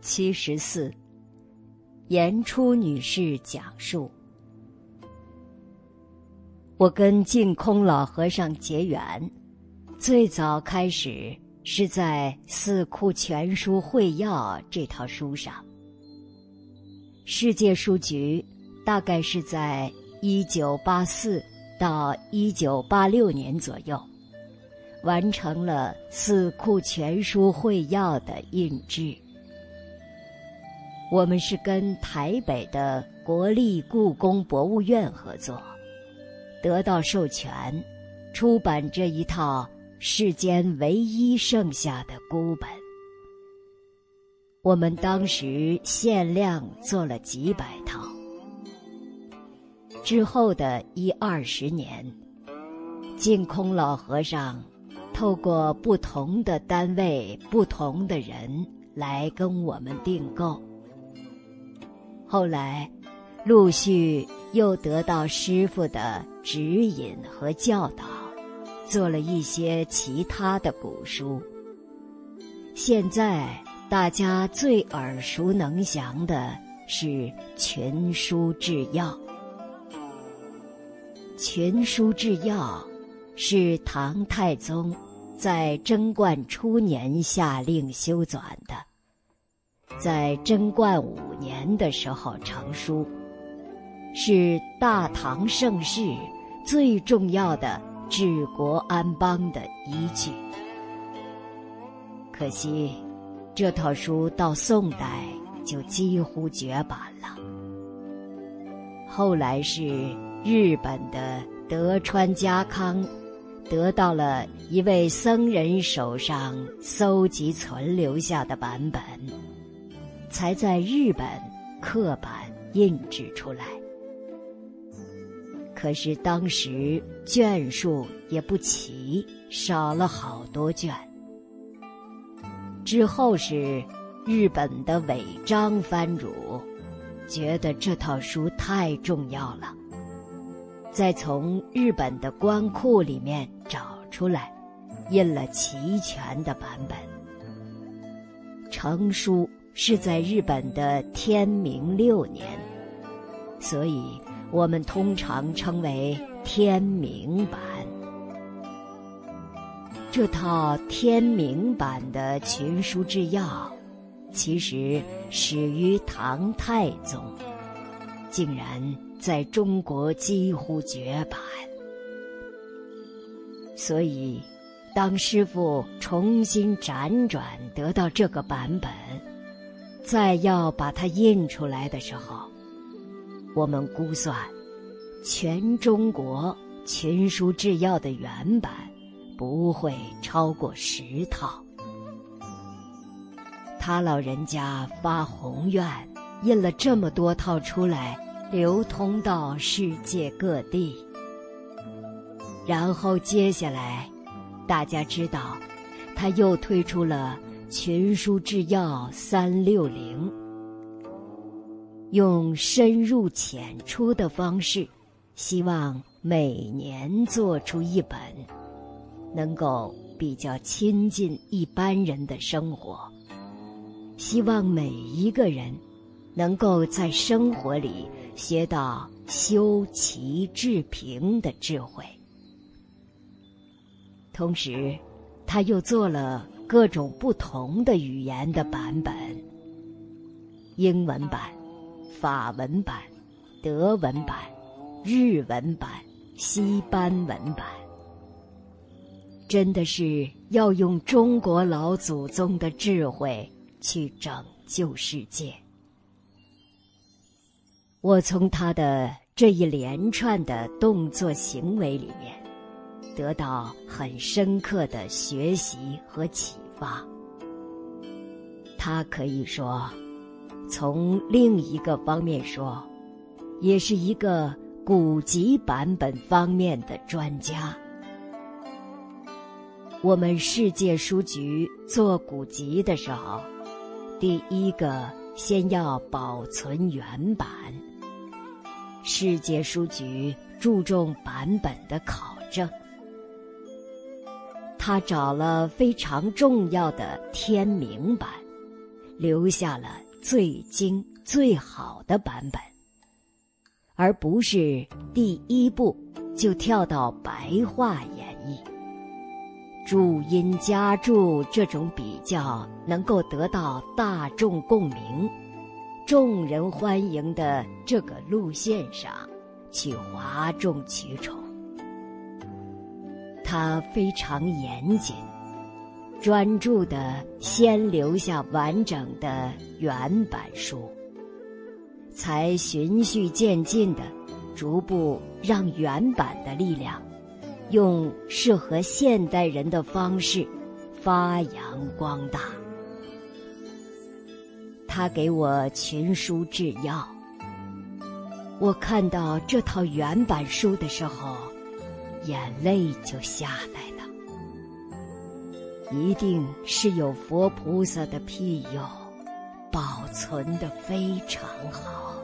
七十四，严初女士讲述：我跟净空老和尚结缘，最早开始是在《四库全书会要》这套书上。世界书局大概是在一九八四到一九八六年左右。完成了《四库全书会要》的印制。我们是跟台北的国立故宫博物院合作，得到授权，出版这一套世间唯一剩下的孤本。我们当时限量做了几百套。之后的一二十年，净空老和尚。透过不同的单位、不同的人来跟我们订购。后来，陆续又得到师傅的指引和教导，做了一些其他的古书。现在大家最耳熟能详的是《群书治要》。《群书治要》是唐太宗。在贞观初年下令修纂的，在贞观五年的时候成书，是大唐盛世最重要的治国安邦的依据。可惜，这套书到宋代就几乎绝版了。后来是日本的德川家康。得到了一位僧人手上搜集存留下的版本，才在日本刻版印制出来。可是当时卷数也不齐，少了好多卷。之后是日本的尾张藩主，觉得这套书太重要了。再从日本的官库里面找出来，印了齐全的版本。成书是在日本的天明六年，所以我们通常称为天明版。这套天明版的群书治要，其实始于唐太宗，竟然。在中国几乎绝版，所以当师傅重新辗转得到这个版本，再要把它印出来的时候，我们估算，全中国群书制药的原版不会超过十套。他老人家发宏愿，印了这么多套出来。流通到世界各地，然后接下来，大家知道，他又推出了《群书治要三六零》，用深入浅出的方式，希望每年做出一本，能够比较亲近一般人的生活，希望每一个人能够在生活里。学到修齐治平的智慧，同时，他又做了各种不同的语言的版本：英文版、法文版、德文版、日文版、西班文版。真的是要用中国老祖宗的智慧去拯救世界。我从他的这一连串的动作行为里面，得到很深刻的学习和启发。他可以说，从另一个方面说，也是一个古籍版本方面的专家。我们世界书局做古籍的时候，第一个先要保存原版。世界书局注重版本的考证，他找了非常重要的天明版，留下了最精最好的版本，而不是第一步就跳到白话演绎。注音加注这种比较能够得到大众共鸣、众人欢迎的这个路线上，去哗众取宠。他非常严谨。专注的先留下完整的原版书，才循序渐进的逐步让原版的力量，用适合现代人的方式发扬光大。他给我群书制药，我看到这套原版书的时候，眼泪就下来了。一定是有佛菩萨的庇佑，保存的非常好。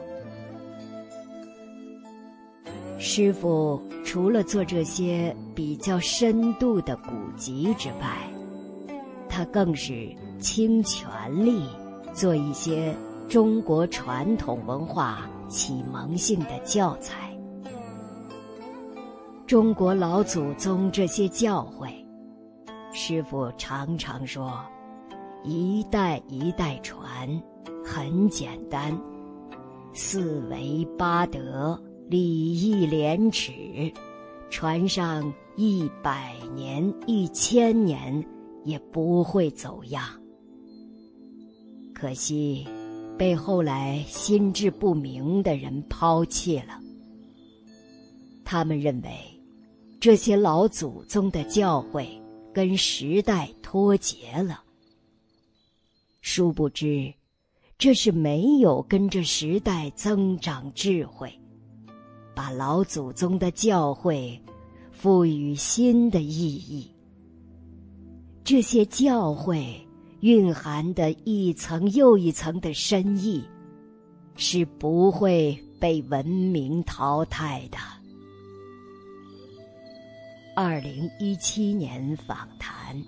师傅除了做这些比较深度的古籍之外，他更是倾全力做一些中国传统文化启蒙性的教材。中国老祖宗这些教诲。师傅常常说：“一代一代传，很简单，四维八德，礼义廉耻，传上一百年、一千年也不会走样。可惜，被后来心智不明的人抛弃了。他们认为，这些老祖宗的教诲。”跟时代脱节了，殊不知，这是没有跟着时代增长智慧，把老祖宗的教诲赋予新的意义。这些教诲蕴含的一层又一层的深意，是不会被文明淘汰的。二零一七年访谈，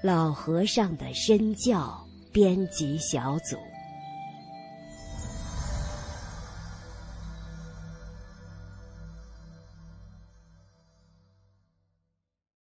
老和尚的身教编辑小组。